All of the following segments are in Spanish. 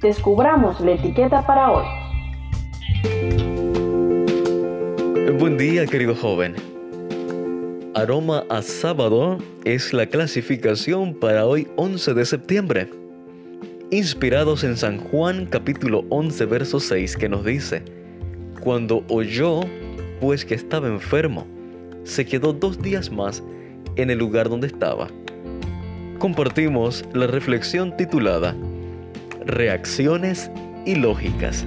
descubramos la etiqueta para hoy. Buen día, querido joven. Aroma a sábado es la clasificación para hoy 11 de septiembre. Inspirados en San Juan capítulo 11 verso 6 que nos dice, Cuando oyó pues que estaba enfermo, se quedó dos días más en el lugar donde estaba. Compartimos la reflexión titulada Reacciones ilógicas.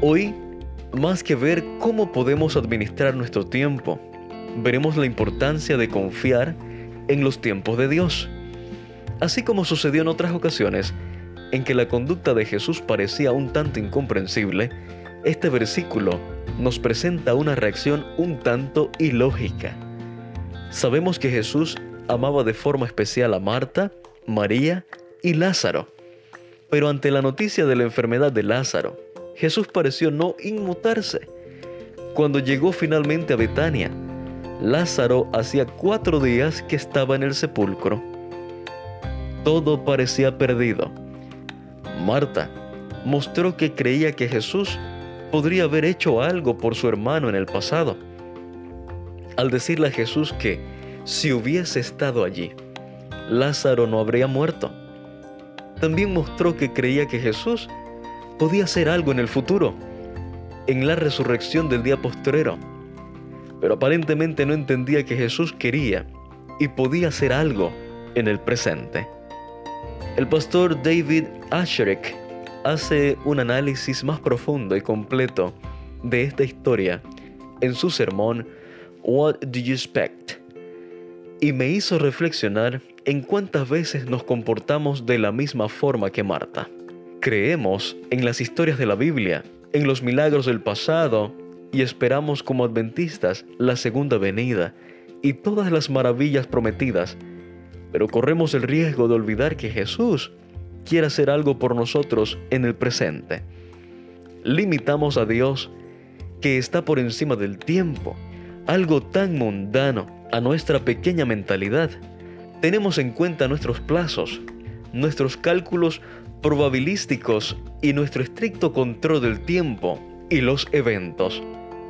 Hoy, más que ver cómo podemos administrar nuestro tiempo, veremos la importancia de confiar en los tiempos de Dios. Así como sucedió en otras ocasiones en que la conducta de Jesús parecía un tanto incomprensible, este versículo nos presenta una reacción un tanto ilógica. Sabemos que Jesús amaba de forma especial a Marta, María y Lázaro, pero ante la noticia de la enfermedad de Lázaro, Jesús pareció no inmutarse. Cuando llegó finalmente a Betania, Lázaro hacía cuatro días que estaba en el sepulcro. Todo parecía perdido. Marta mostró que creía que Jesús podría haber hecho algo por su hermano en el pasado. Al decirle a Jesús que si hubiese estado allí, Lázaro no habría muerto. También mostró que creía que Jesús podía hacer algo en el futuro, en la resurrección del día postrero. Pero aparentemente no entendía que Jesús quería y podía hacer algo en el presente. El pastor David Asherek hace un análisis más profundo y completo de esta historia en su sermón What Do You Expect? Y me hizo reflexionar en cuántas veces nos comportamos de la misma forma que Marta. Creemos en las historias de la Biblia, en los milagros del pasado y esperamos como adventistas la segunda venida y todas las maravillas prometidas, pero corremos el riesgo de olvidar que Jesús quiere hacer algo por nosotros en el presente. Limitamos a Dios que está por encima del tiempo, algo tan mundano a nuestra pequeña mentalidad. Tenemos en cuenta nuestros plazos, nuestros cálculos probabilísticos y nuestro estricto control del tiempo y los eventos.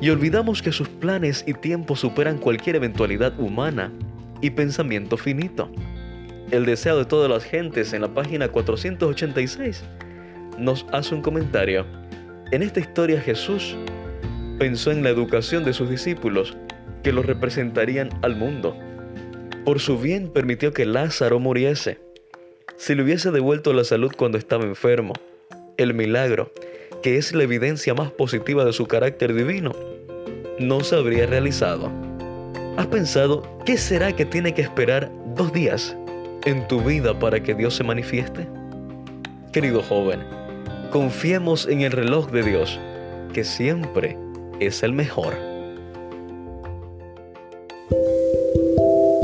Y olvidamos que sus planes y tiempos superan cualquier eventualidad humana y pensamiento finito. El deseo de todas las gentes en la página 486 nos hace un comentario. En esta historia Jesús pensó en la educación de sus discípulos que los representarían al mundo. Por su bien permitió que Lázaro muriese si le hubiese devuelto la salud cuando estaba enfermo, el milagro, que es la evidencia más positiva de su carácter divino, no se habría realizado. ¿Has pensado qué será que tiene que esperar dos días en tu vida para que Dios se manifieste? Querido joven, confiemos en el reloj de Dios, que siempre es el mejor.